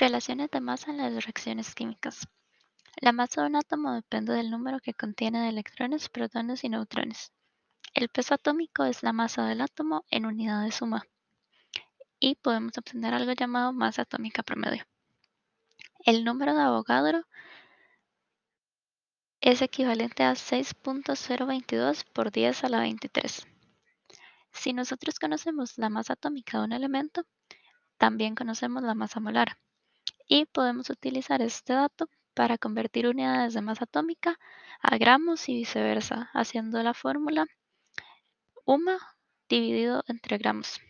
Relaciones de masa en las reacciones químicas. La masa de un átomo depende del número que contiene de electrones, protones y neutrones. El peso atómico es la masa del átomo en unidad de suma. Y podemos obtener algo llamado masa atómica promedio. El número de Avogadro es equivalente a 6.022 por 10 a la 23. Si nosotros conocemos la masa atómica de un elemento, también conocemos la masa molar y podemos utilizar este dato para convertir unidades de masa atómica a gramos y viceversa, haciendo la fórmula UMA dividido entre gramos.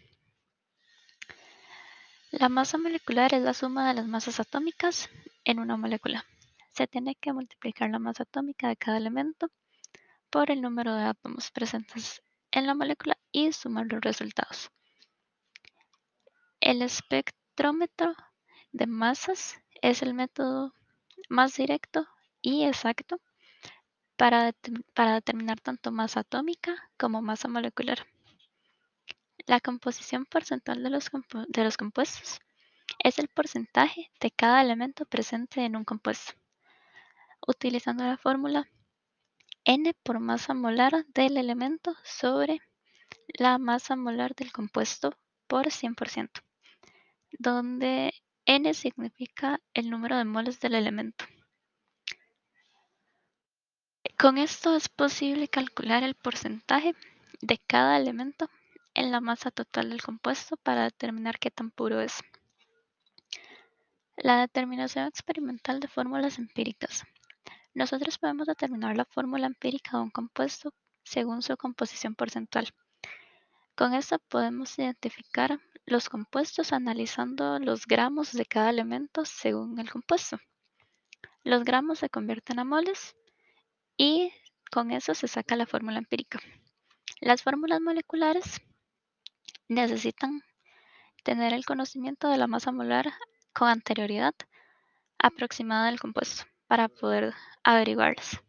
La masa molecular es la suma de las masas atómicas en una molécula. Se tiene que multiplicar la masa atómica de cada elemento por el número de átomos presentes en la molécula y sumar los resultados. El espectrómetro de masas es el método más directo y exacto para, determinar tanto masa atómica como masa molecular. La composición porcentual de los, de los compuestos es el porcentaje de cada elemento presente en un compuesto, utilizando la fórmula N por masa molar del elemento sobre la masa molar del compuesto por 100%, donde N significa el número de moles del elemento. Con esto es posible calcular el porcentaje de cada elemento en la masa total del compuesto para determinar qué tan puro es. La determinación experimental de fórmulas empíricas. Nosotros podemos determinar la fórmula empírica de un compuesto según su composición porcentual. Con esto podemos identificar los compuestos analizando los gramos de cada elemento según el compuesto. Los gramos se convierten a moles y con eso se saca la fórmula empírica. Las fórmulas moleculares necesitan tener el conocimiento de la masa molar con anterioridad aproximada del compuesto para poder averiguarlas.